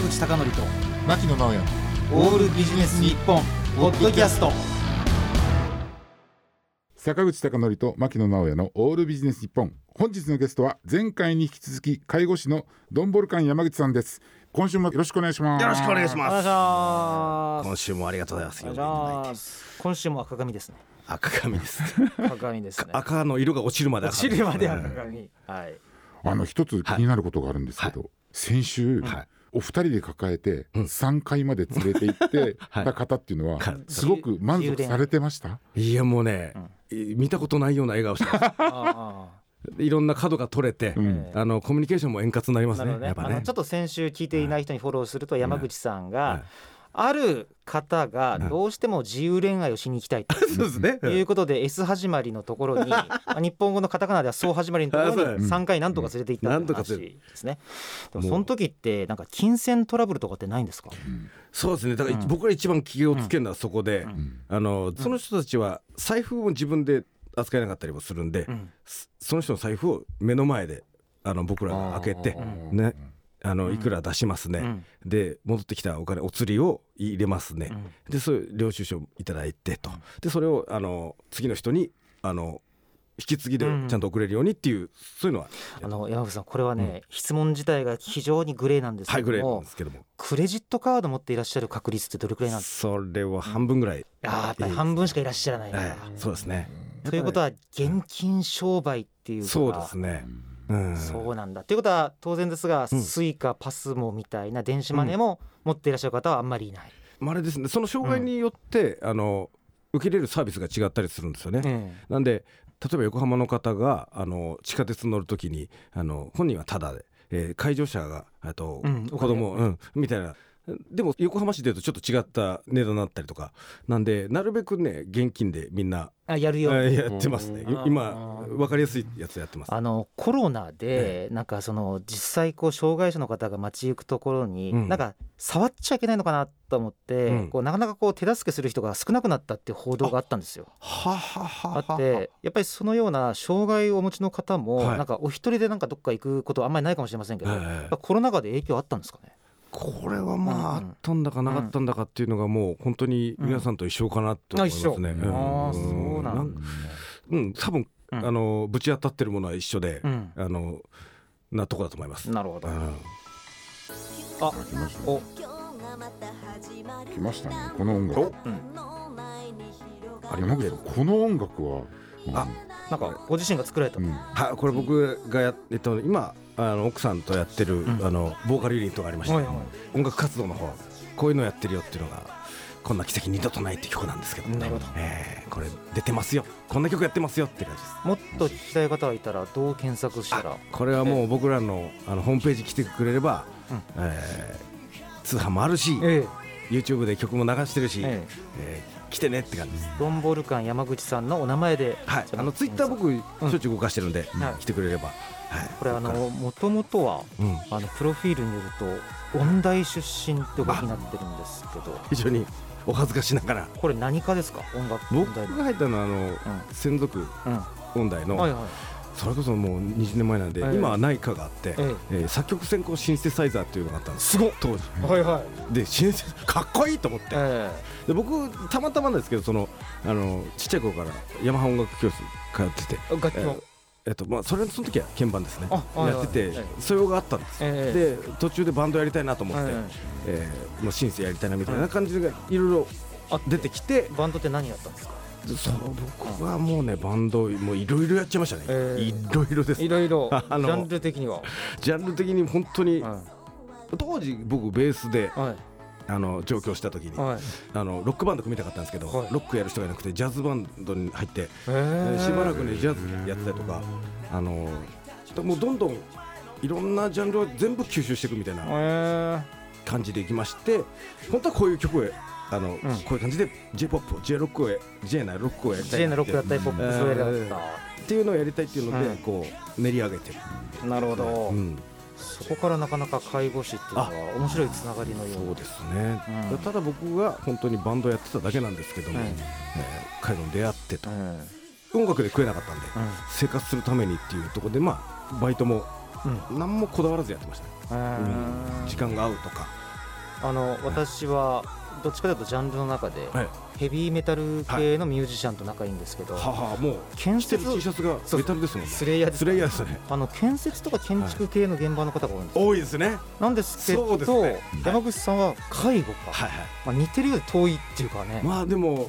坂口孝則と牧野直哉。オールビジネス日本ポッドキャスト。坂口孝則と牧野直哉のオールビジネス日本。本日のゲストは前回に引き続き介護士のドンボルカン山口さんです。今週もよろしくお願いします。よろしくお願いします。今週もありがとうございます。今週も赤髪ですね。赤髪です。赤髪ですね。赤の色が落ちるまで赤落ちるまで赤髪。はい。あの一つ気になることがあるんですけど、先週、はいお二人で抱えてうん。3階まで連れて行って はい。た方っていうのははいすごく満足されてました？いやもうね、見たことないような笑顔してます。あいろんな角が取れて、うん。ええあのコミュニケーションも円滑になりますね。ね。やっぱね。ちょ。っと先週聞いていない人にフォローすると山口さんはがいある方がどうしても自由恋愛をしに行きたいと。いうことで S 始まりのところに まあ日本語のカタカナではそう始まりのところにあそう3回なん。とか連れて行ったってなん。とか話ですねでもその時ってなんか金銭トラブルとかってないんですか？そうですね。だから、うん。僕ら一番気をつけるのはそこで、ん。あのその人たちは財布を自分で扱えなかったりもするんで、うん。そその人の財布を目の前であの僕らが開けてうんねあのいくら出しますね、うん。で戻ってきたお金お釣りを入れますね、うん。でそういう領収書いただいてと。でそれをあの次の人にあの引き継ぎでちゃんと送れるようにっていう、そういうのは。あの山口さんこれはね、質問自体が非常にグレーなんですけども、ですけども。クレジットカード持っていらっしゃる確率ってどれくらいなんですそれは半分ぐらい、かあーやっぱり半分しかいらっしゃらないな、はいそうですね、ということは現金商売っていうかそうですね、うん、そうなんだ。ということは当然ですが、うん。スイカパスモみたいな電子マネーも持っていらっしゃる方はあんまりいない、まああれですねその障害によって、あの受け入れるサービスが違ったりするんですよね、えなんで例えば横浜の方があの地下鉄乗るときにあの本人はタダで、えー介助者があと、うん子供、うん、みたいなでも横浜市でいうとちょっと違った値段になったりとかなんでなるべくね現金でみんなあやるよ。やってますね。うん。今分かりやすいやつやってます。あのコロナでなんかその実際こう障害者の方が街行くところにうん。なんか触っちゃいけないのかなと思って、うん。こうなかなかこう手助けする人が少なくなったっていう報道があったんですよ。ははははあってやっぱりそのような障害をお持ちの方もはい。なんかお一人でなんかどっか行くことはあんまりないかもしれませんけど、コロナ禍で影響あったんですかね？これはまあ、うんあったんだかなかったんだかっていうのがもう本当に皆さんと一緒かなと思いますね。うんあ一緒。あーそうなんだ。うん多分、うん。あのぶち当たってるものは一緒で、うん。あのなとこだと思います。なるほど。うん。あ来ましたお。来ましたね。この音楽。うん。あり山口さんこの音楽はあなんかご自身が作られた。うん。はこれ僕がやえっと今あの奥さんとやってる、ん。あのボーカルユニットがありまして、はいはい。音楽活動の方こういうのやってるよっていうのがこんな奇跡二度とないって曲なんですけど。ねなるほど。えーこれ出てますよ。こんな曲やってますよって感じです。もっと聞きたい方がいたらどう検索したら。これはもう僕らのあのホームページ来てくれれば、うん。えー通販もあるし、え YouTube で曲も流してるし、ええ。ー来てねって感じです。ドンボルカン山口さんのお名前で。はい、あのツイッター僕しょっちゅう動かしてるんで、はい。来てくれれば、はい、これあここのもともとはうん、あのプロフィールによると音大出身ってお書きになってるんですけど。非常にお恥ずかしながら。これ何かですか？音楽僕が入ったのはあの、専属うん。音大の、はいはいそれこそもう20年前なんで、ええ今は内科があって、ええー作曲専攻シンセサイザーっていうのがあったんです。すごっ。当時。はいはい。でシンセ かっこいいと思って。えで僕たまたまなんですけどそのあのちっちゃい頃からヤマハ音楽教室通ってて。え楽器のえっとまあ、それその時は鍵盤ですね。やっててはい。素養があったんです、えで途中でバンドやりたいなと思って、ええーもうシンセやりたいなみたいな感じがいろいろ出てきて、バンドって何やったんですか？その僕はもうねバンドもういろいろやっちゃいましたね、ええいろいろです。いろいろジ あのャンル的には。ジャンル的に本当に、は当時僕ベースでいはい。あの上京した時に、はい。あのロックバンド組みたかったんですけど、はい。ロックやる人がいなくてジャズバンドに入って、えでしばらくねジャズやってたりとかあのもうどんどんいろんなジャンルを全部吸収していくみたいなえ感じでいきまして本当はこういう曲をあの、こういう感じで j p o p J ロックを J なロックをやりたい J なのロックだったりポップスをやりたかっっていうのをやりたいっていうので、うん。こう練り上げてる、たなるほど。うん、そこからなかなか介護士っていうのは面白いつながりのような。そうですね、うん。ただ僕が本当にバンドやってただけなんですけども、うん。えー彼の出会ってと。うん。音楽で食えなかったんで、生活するためにっていうところでまあバイトもうん。何もこだわらずやってました。ね、うん。時間が合うとか。あの私はどっちかというとジャンルの中ではい。ヘビーメタル系のミュージシャンと仲いいんですけど、ははもう建設 T シャツがメタルですもんね。スレイヤーですスレイヤーですね。あの建設とか建築系の現場の方が多いんですよ、多いですね。なんですけどそうですね。山口さんは介護か、はいはい。まあ、似てるようで遠いっていうかね、まあでもうん。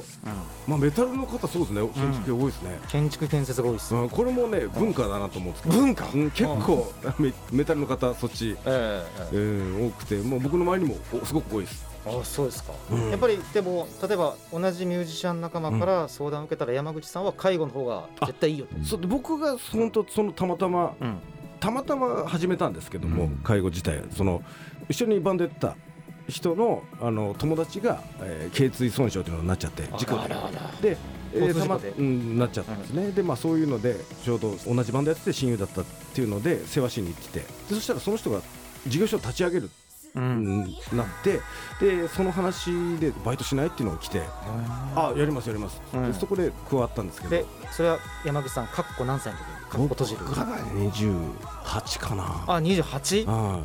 まあメタルの方そうですね。建築系多いですね、建築建設が多いです、うん、これもね文化だなと思うんですけど、文化、うん、結構メメタルの方そっち、ええ。うん、多くて。もう僕の周りにもおすごく多いですあそうですか、うん。やっぱりでも例えば同じミュージシャン仲間から相談を受けたら山口さんは介護の方が絶対いいよと、そうで僕が本当そのたまたまうん。たまたま始めたんですけども、うん。介護自体。その一緒にバンドやってた人のあの友達が、えー、頸椎損傷というのになっちゃって事故で。で、えーたまうん、なっちゃったんですね、でまあそういうのでちょうど同じバンドやってて親友だったっていうので世話しに行ってて。でそしたらその人が事業所を立ち上げる、ううん。ん、なってでその話でバイトしないっていうのが来てあやりますやります、うん。でそこで加わったんですけど。でそれは山口さんかっこ何歳の時？にかっこ閉じる。僕が28かな。あ 28? あ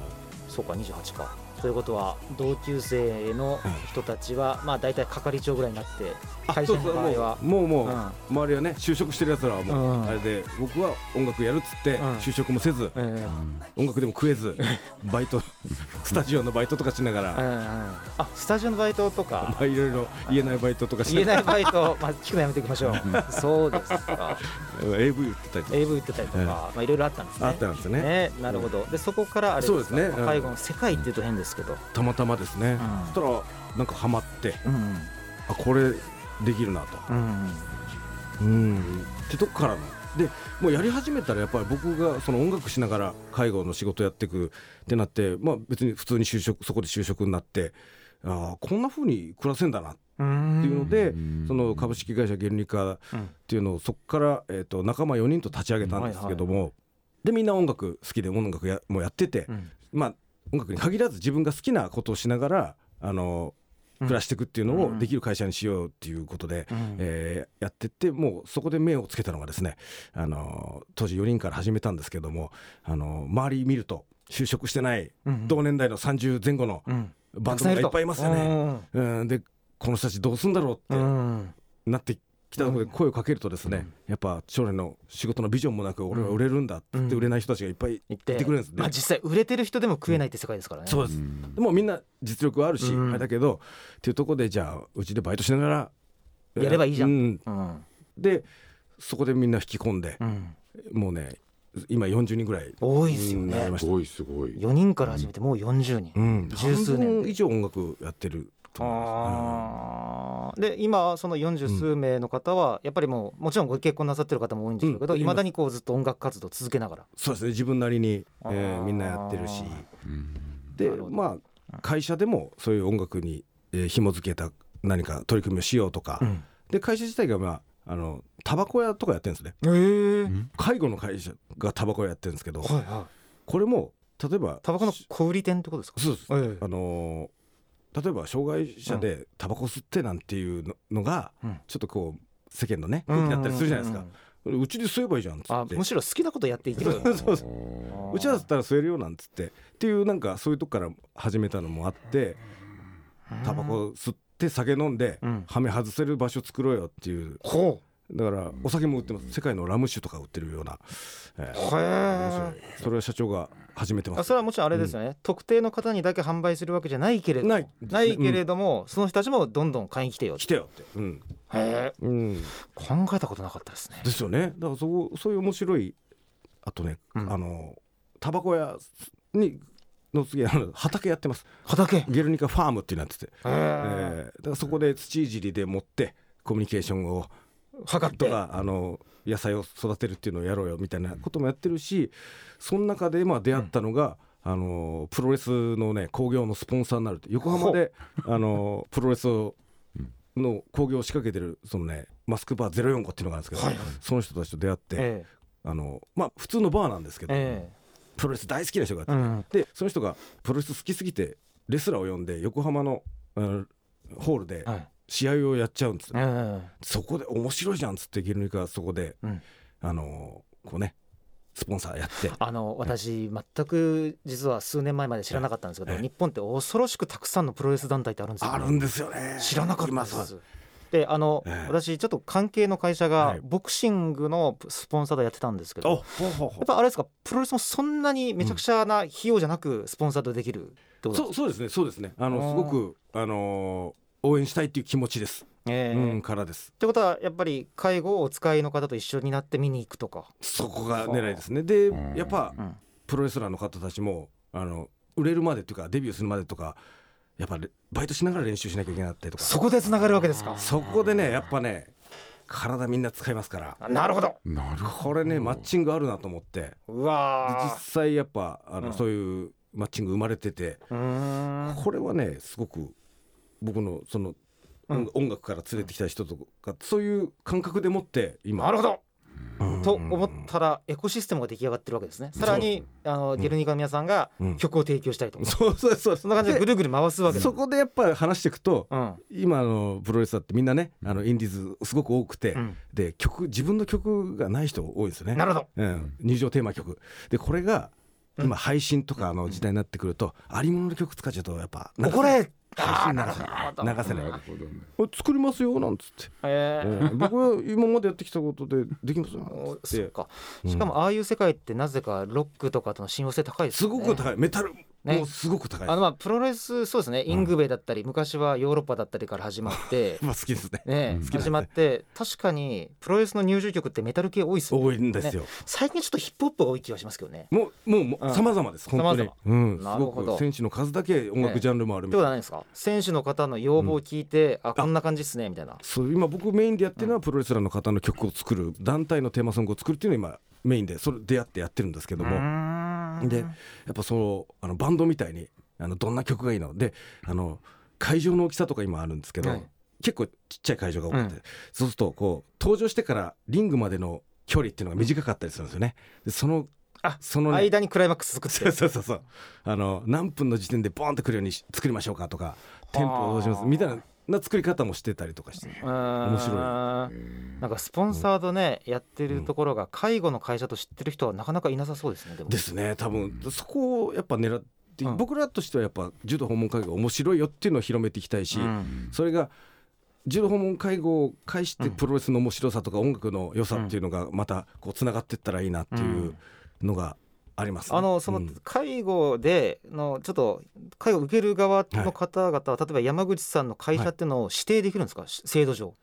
そうか28かということは同級生の人たちは、まあ大体係長ぐらいになって会社の場合は。もうもう、うん。周りはね就職してるやつらはもう、うん。あれで僕は音楽やるっつって、うん。就職もせず、え音楽でも食えず バイトスタジオのバイトとかしながら、あスタジオのバイトとか。まあいろいろ言えないバイトとかし言えながないバイト、まあ、聞くのやめておきましょう。そうですか。ら AV 売ってたりとか。AV 売ってたりとか、まあいろいろあったんですね。あったんですよねなるほど。でそこからあれですね。うん。介護の世界っていうと変ですけど、たまたまですね、うん。そしたらなんかハマって。うん。あこれできるなと、うん。うん、ってとこからの。でもうやり始めたらやっぱり僕がその音楽しながら介護の仕事やっていくってなって、まあ、別に普通に就職そこで就職になってああこんな風に暮らせんだなってうんいうので、うん。その株式会社ゲルニカっていうのをそこから、えー、と仲間4人と立ち上げたんですけども、でみんな音楽好きで音楽やもうやってて、うん。まあ音楽に限らず自分が好きなことをしながらあの暮らしていくっていうのうん。をできる会社にしようっていうことで、うん。えーやってってもうそこで目をつけたのがですね、あの当時4人から始めたんですけども、あの周り見ると就職してないうん同年代の30前後のうん。バンドがいっぱいいますよね。ねうん、でこの人たちどうすんだろうってうん。なってきたところで声をかけるとですね、やっぱ将来の仕事のビジョンもなく俺は売れるんだって言って売れない人たちがいっぱい言って。いてくれるんですね。まあ、実際売れてる人でも食えないって世界ですからね、そうです、でもみんな実力はあるし、うん。あれだけどっていうところでじゃあうちでバイトしながらやればいいじゃん。うん。うん。でそこでみんな引き込んでう、ん、もうね今40人ぐらい多いですよね。すごいすごい。4人から始めてもう40人、うん、十数年半分以上音楽やってると思いまあーで今その40数名の方はやっぱりもうもちろんご結婚なさってる方も多いんでしょうけどうん。いま、未だにこうずっと音楽活動続けながら。す、そうですね。自分なりに、えーみんなやってるし。うん。でまあ会社でもそういう音楽に、えー紐付けた何か取り組みをしようとか、うん。で会社自体がまああのタバコ屋とかやってるんですね。えー。ん介護の会社がタバコ屋やってるんですけど。はいはい。これも例えばタバコの小売店ってことですか？そうです。ええ。あのー例えば障害者でタバコ吸ってなんていうののが、うん。ちょっとこう世間のね空気だったりするじゃないですか、うちで吸えばいいじゃんっつって。あむしろ好きなことやっていける。そうそうそう。ちだったら吸えるよなんつって。っていうなんかそういうとこから始めたのもあってタバコ吸って酒飲んで、うん。はめ外せる場所作ろうよっていう。ほだからお酒も売ってます。世界のラム酒とか売ってるような、えーそれは社長が始めてます。それはもちろんあれですよね、特定の方にだけ販売するわけじゃないけれどない。ないけれど、ども、その人たちもどんどん買いに来てようん来てよって、うん。へえ。うん、考えたことなかったですね。ですよね。だからそうそういう面白いあとね、うん。あのタバコ屋にの次あの畑やってます。畑？へゲルニカファームっていうのやってて、え。えーだからそこで土いじりで持ってコミュニケーションを測ってとかあの野菜を育てるっていうのをやろうよみたいなこともやってるしその中でまあ出会ったのが、あのプロレスのね興行のスポンサーになるって横浜であのプロレスをの興行を仕掛けてるそのねマスクバー045っていうのがあるんですけど、はいはい。その人たちと出会って、えあのまあ普通のバーなんですけど、えプロレス大好きな人がいて、うん。でその人がプロレス好きすぎてレスラーを呼んで横浜のあのホールではい試合をやっちゃうんですよ。えそこで面白いじゃんっつってゲルニカがそこで、うん。あのこうねスポンサーやって。あの私全く実は数年前まで知らなかったんですけど、ええ。日本って恐ろしくたくさんのプロレス団体ってあるんですよ、ね、あるんですよね。知らなかった今です。であの、ええ。私ちょっと関係の会社はい。がボクシングのスポンサーでやってたんですけど、おほうほうほやっぱあれですかプロレスもそんなにめちゃくちゃな費用じゃなくスポンサードできるってことですか？うそうそうですねそうですね。あのすごくあのー応援したいっていう気持ちです、ええ。うんからです。ってことはやっぱり介護をお使いの方と一緒になって見に行くとか、そこが狙いですね。でうん。やっぱうん。プロレスラーの方たちもあの売れるまでっていうかデビューするまでとかやっぱりバイトしながら練習しなきゃいけなかったりとか。そこでつながるわけですか。そこでねやっぱね体みんな使いますから。なるほど。なるほこれねマッチングあるなと思って。でうわ実際やっぱあの、うん。そういうマッチング生まれてて。これはねすごく僕のその、うん。音楽から連れてきた人とかそういう感覚でもって今。なるほど。うん。と思ったらエコシステムが出来上がってるわけですね。さらにあのゲルニカの皆さんがうん。曲を提供したりとか、そうそうそう。そんな感じでぐるぐる回すわけだ。そこでやっぱ話していくとうん。今のプロレスラーってみんなねあのインディーズすごく多くて、うん。で曲自分の曲がない人多いですよね。なるほど。うん、入場テーマ曲。でこれが今配信とかの時代になってくると、ありものの曲使っちゃうとやっぱ怒れ配信流せない流せない。どなるほどね。お作りますよなんつって、え僕は今までやってきたことでできますよ そうかしかもああいう世界ってなぜかロックとかとの親和性高いですね。ごく高い。メタルね。もうすごく高いあのまあプロレスそうですね。イングベだったり昔はヨーロッパだったりから始まって。まあ好きですね。ねうん。始まって確かにプロレスの入場曲ってメタル系多いですよね。多いんですよ、最近ちょっとヒップホップが多い気がしますけどね。もうもうもうん。う様々です本当に。様々。うん。すなるほど。選手の数だけ音楽ジャンルもあるみたいな。ってことはないですか？選手の方の要望を聞いて、あこんな感じっすねみたいな。そう今僕メインでやってるのはプロレスラーの方の曲を作る団体のテーマソングを作るっていうのを今メインでそれ出会ってやってるんですけども。もでやっぱそのあのバンドみたいにあのどんな曲がいいの？であの会場の大きさとか今あるんですけど、はい。結構ちっちゃい会場が多くて、うん。そうするとこう登場してからリングまでの距離っていうのが短かったりするんですよね。でそのあそのね。間にクライマックス作って。そうそうそうあの何分の時点でボーンってくるようにし作りましょうかとかテンポをどうします。みたいなな作り方もしてたりとかして面面白いなんかスポンサードね、やってるところが介護の会社と知ってる人はなかなかいなさそうですねですね多分。そこをやっぱ狙って、うん。僕らとしてはやっぱ柔道訪問介護面白いよっていうのを広めていきたいし、うん。それが柔道訪問介護を介してうんプロレスの面白さとか音楽の良さっていうのがまたこうつながっていったらいいなっていうのがあります、ね。あのそのうん。介護でのちょっと介護を受ける側の方々は、例えば山口さんの会社っていうのを指定できるんですか、し制度上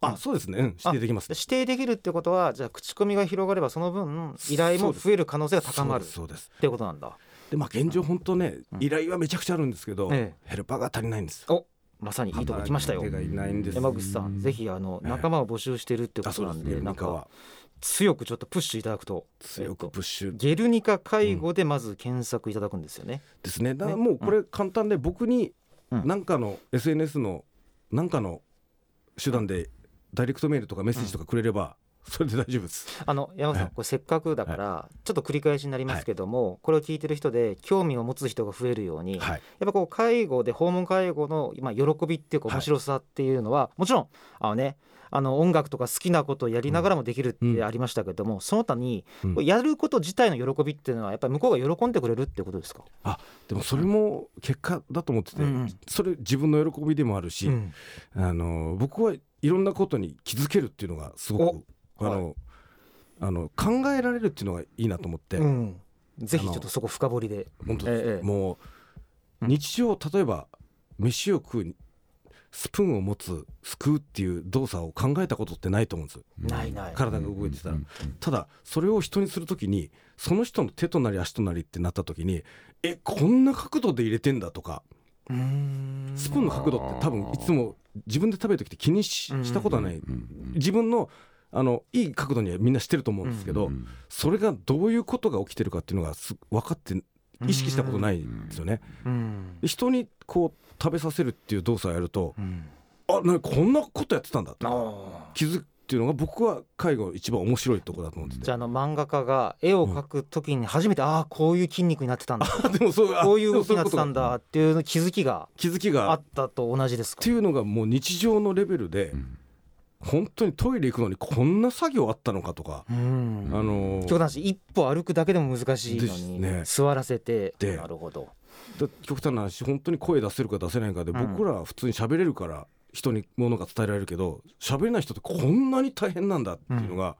あそうですね、うん、指定できますね。指定できるってことはじゃあ口コミが広がればその分依頼も増える可能性が高まるっそうですそうです。ていうことなんだ。でまあ現状本当ねうん。依頼はめちゃくちゃあるんですけど、えヘルパーが足りないんです。おまさにいいとこ来ましたよ。手がいないんです。山口さんぜひあのええ。仲間を募集してるってことなんですね。でなんか強くちょっとプッシュいただくと強くプッシュ。ゲルニカ介護でまず検索いただくんですよね。ですね。だからね。もうこれ簡単で僕にうん。何かの SNS の何かの手段でダイレクトメールとかメッセージとかくれればそれで大丈夫です。あの山口さんはい。これせっかくだからちょっと繰り返しになりますけども、これを聞いてる人で興味を持つ人が増えるように、はい、やっぱこう介護で訪問介護のまあ喜びっていうかはい。面白さっていうのは、もちろんあのねあの音楽とか好きなことをやりながらもできるってありましたけども、その他にやること自体の喜びっていうのはやっぱり向こうが喜んでくれるってことですか、でもそれも結果だと思ってて、うんそれ自分の喜びでもあるし、うん。あの僕はいろんなことに気づけるっていうのがすごくあおの、あの考えられるっていうのがいいなと思って、うんぜひちょっとそこ深掘りで。本当です、ええもううん日常例えば飯を食うスプーンを持つすくうっていう動作を考えたことってないと思うんです。ないない。体が動いてたら。うんただそれを人にするときにその人の手となり足となりってなったときにえこんな角度で入れてんだとか。スプーンの角度って多分いつも自分で食べる時って気にしうんしたことはない。うん自分のあのいい角度にはみんなしてると思うんですけど、うん。それがどういうことが起きてるかっていうのがす分かって意識したことないんですよね。人にこう食べさせるっていう動作をやるとうん。あなこんなことやってたんだって。あー気づくっていうのが僕は介護一番面白いところだと思ってて。じゃああの漫画家が絵を描くときに初めて、ああこういう筋肉になってたんだ。あ でもそうあこういう動きになってたんだっていうの気づきが気づきあがっったと同じですか？ていうのがもう日常のレベルでうん本当にトイレ行くのにこんな作業あったのかとか、うん。あの極端な話一歩歩くだけでも難しいのに、ね。座らせて。でなるほど。だ極端な話本当に声出せるか出せないかで、うん僕らは普通に喋れるから人にものが伝えられるけど喋れない人ってこんなに大変なんだっていうのが、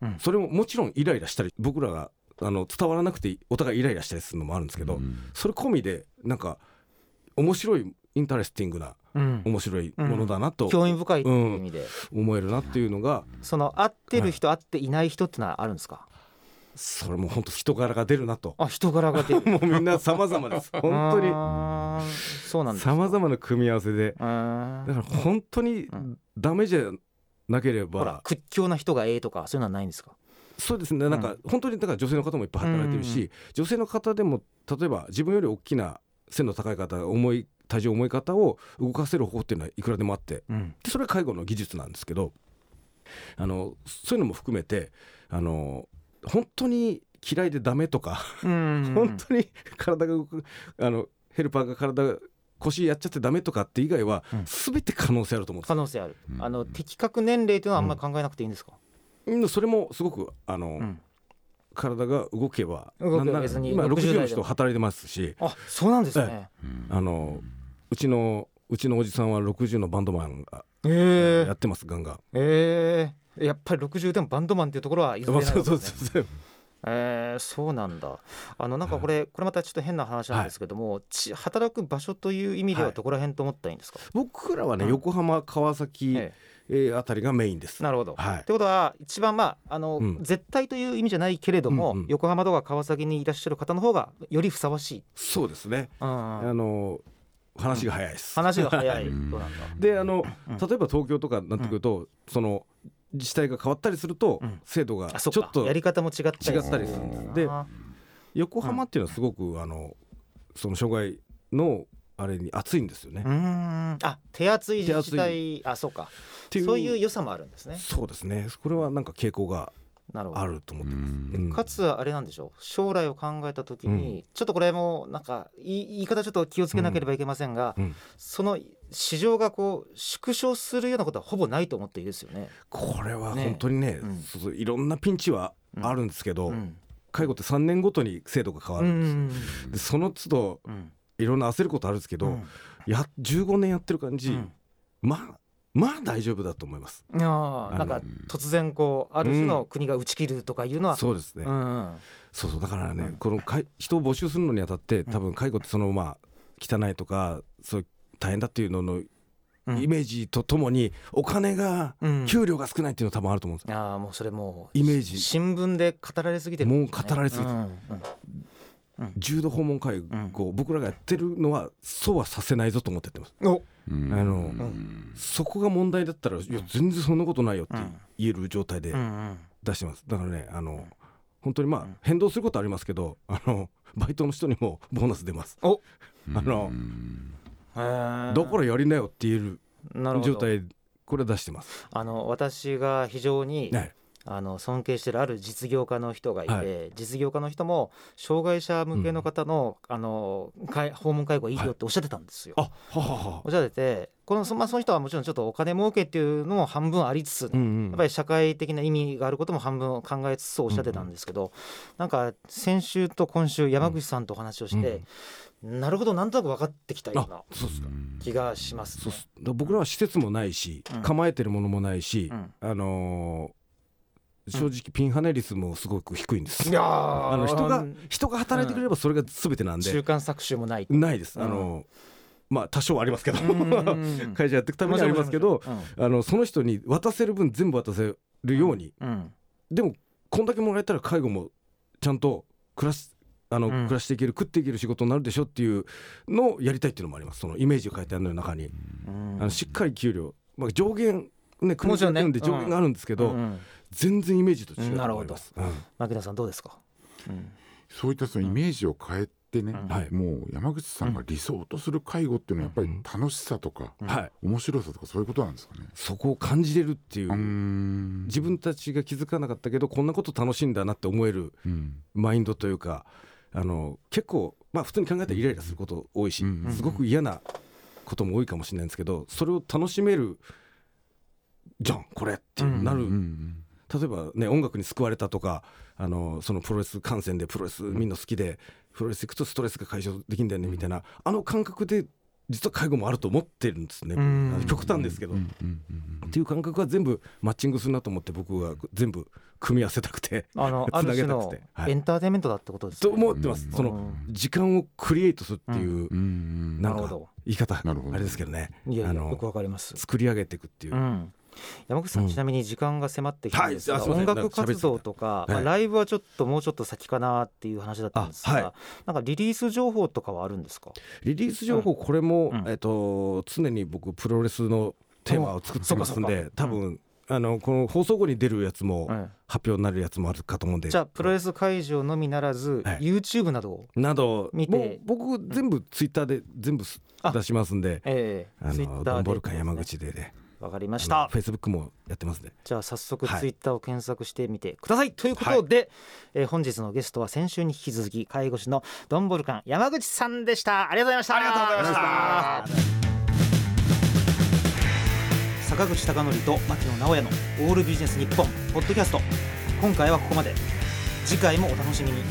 うん。うん。それももちろんイライラしたり僕らがあの伝わらなくてお互いイライラしたりするのもあるんですけど、うん。それ込みでなんか面白い interesting なうん。面白いものだなと興味深いいう意味で、思えるなっていうのが、その合ってる人、合っていない人ってのはあるんですか？それも本当人柄が出るなと。あ人柄が出る。もうみんな様々です。本当に。そうなんですか。様々な組み合わせで。だから本当にん。ダメじゃなけれほらば屈強な人がええとかそういうのはないんですか？そうですね。なんか本当にだから女性の方もいっぱい働いてるうん。し女性の方でも例えば自分より大きな背の高い方重い体重重い方を動かせる方法っていうのはいくらでもあってうん。でそれは介護の技術なんですけどあのそういうのも含めてあの本当に嫌いでダメとか、うん。本当に体が動くあのヘルパーが体が腰やっちゃってダメとかって以外は、うん。全て可能性あると思うんです。可能性ある、うん。あの的確年齢というのはあんまり考えなくていいんですか、うん。それもすごくあの、うん。体が動けば動け今60 60の人働いてますし。あそうなんですね。あのうちのうちのおじさんは60のバンドマンがえやってますガンガン。ええやっぱり60でもバンドマンっていうところは譲れないですねそうそう。えー、そうなんだ。あのなんかこれこれまたちょっと変な話なんですけども、ち働く場所という意味でははい。どこら辺と思ったらいいんですか、僕らはね、うん。横浜川崎、ええ。ーあたりがメインです。え。なるほど、はい。ってことは一番まああの、うん。絶対という意味じゃないけれども、うんうん横浜とか川崎にいらっしゃる方の方がよりふさわしい、そうですね。うん。あの話が早いです。話が早い人うんなんだ。であのうん。例えば東京とかになってくると、その自治体が変わったりすると、うん。制度がちょっとやり方も違ったりする違ったりするんです。であ横浜っていうのはすごくあのその障害のあれに熱いんですよね。あ手厚い自治手体あそうか。そういう良さもあるんですね。そうですね。これはなんか傾向があると思ってます。うん。うんかつあれなんでしょう。将来を考えた時に、ちょっとこれもなんか言い言い方ちょっと気をつけなければいけませんが、うん。その市場がこう縮小するようなことはほぼないと思っていいですよね。これはね本当にねうん。そうそういろんなピンチはあるんですけど、うん。介護って3年ごとに制度が変わうるんです。んでその都度うん。いろんな焦ることあるんですけど、うん。や15年やってる感じ、うん。まあまあ大丈夫だと思います。なんか突然こうある種の国が打ち切るとかいうのは、そうですね。うん。そうそうだからね、うん。このかい人を募集するのにあたって多分介護ってそのまあ汚いとかそう大変だっていうののうん。イメージとともにお金が、うん。給料が少ないっていうのは多分あると思うんですいやーもうそれもうイメージ。新聞で語られすぎてるね、もう語られすぎてる。うん。うん。重度訪問介護、僕らがやってるのはそうはさせないぞと思ってやってます。おうんあのうん。そこが問題だったらいや全然そんなことないよってうん。言える状態で出してます。だからねあの本当にまあうん。変動することありますけどあの バイトの人にもボーナス出ます。お。あのだからやりなよって言える状態これ出してます。あの私が非常に、はいあの尊敬しているある実業家の人がいて、は実業家の人も障害者向けの方の,、あのかい訪問介護はいいよっておっしゃってたんですよ。あははは。おっしゃっててこのそ,、まあ、その人はもちろんちょっとお金儲けっていうのも半分ありつつ、うんうんやっぱり社会的な意味があることも半分考えつつおっしゃってたんですけど、なんか先週と今週山口さんとお話をして、なるほどなんとなく分かってきたような気がしますね。す。僕らは施設もないし、うん。構えてるものもないし、うん。あのー正直ピンハネ率もすごく低いんです。いやー。あの人がうん。人が働いてくれればそれが全てなんで、中間搾取もない。ないです、うん。あのまあ多少ありますけど、うん 会社やっていくためにはありますけど、うん。あのその人に渡せる分全部渡せるように、うん。でもこんだけもらえたら介護もちゃんと暮らすあの、うん。暮らしていける食っていける仕事になるでしょっていうのをやりたいっていうのもあります。そのイメージを書いてあるの中に、うん。あのしっかり給料、まあ、上限ね国もちろんねがやってるんで上限があるんですけど、うん。全然イメージと違うと思います。うん。牧野さんどうですか？うん。そういったそのイメージを変えてね、うん。はい。もう山口さんが理想とする介護っていうのはやっぱり楽しさとか、うん。はい、面白さとかそういうことなんですかね？そこを感じれるっていう、う自分たちが気づかなかったけどこんなこと楽しいんだなって思えるうん。マインドというかあの結構まあ普通に考えたらイライラすること多いし、うん。すごく嫌なことも多いかもしれないんですけどそれを楽しめるじゃんこれってなる、うんうん例えばね音楽に救われたとかあのそのプロレス観戦でプロレスみんな好きでプロレス行くとストレスが解消できるんだよねみたいなあの感覚で実は介護もあると思ってるんですねうん。あの極端ですけど、うんうんうんっていう感覚は全部マッチングするなと思って僕は全部組み合わせたくてあのあつなげたくて。はい。エンターテインメントだってことですとね。思ってます、うん。その時間をクリエイトするっていう、うん。うん。なんかなるほど。言い方あれですけどね。あのいやいやよくわかります。作り上げていくっていう、うん、山口さん、うん。ちなみに時間が迫ってきたんですが、はい音楽活動とか、い。まあ、ライブはちょっともうちょっと先かなっていう話だったんですが、あはい。なんかリリース情報とかはあるんですか？リリース情報これも、うん。えっと常に僕プロレスのテーマを作ってますんでか多分、あのこの放送後に出るやつも、うん発表になるやつもあるかと思うんで。じゃあプロレス会場のみならず、はい。YouTube などを、など見て。僕全部ツイッターで全部出しますんで。ええ。あので。ドンボルカン山口でねわかりました。フェイスブックもやってますんでじゃあ早速はい。Twitter を検索してみてください、ということで、えー本日のゲストは先週に引き続き介護士のドンボルカン山口さんでした。ありがとうございました。ありがとうございました。坂口孝則と牧野直哉のオールビジネス日本ポッドキャスト。今回はここまで。次回もお楽しみに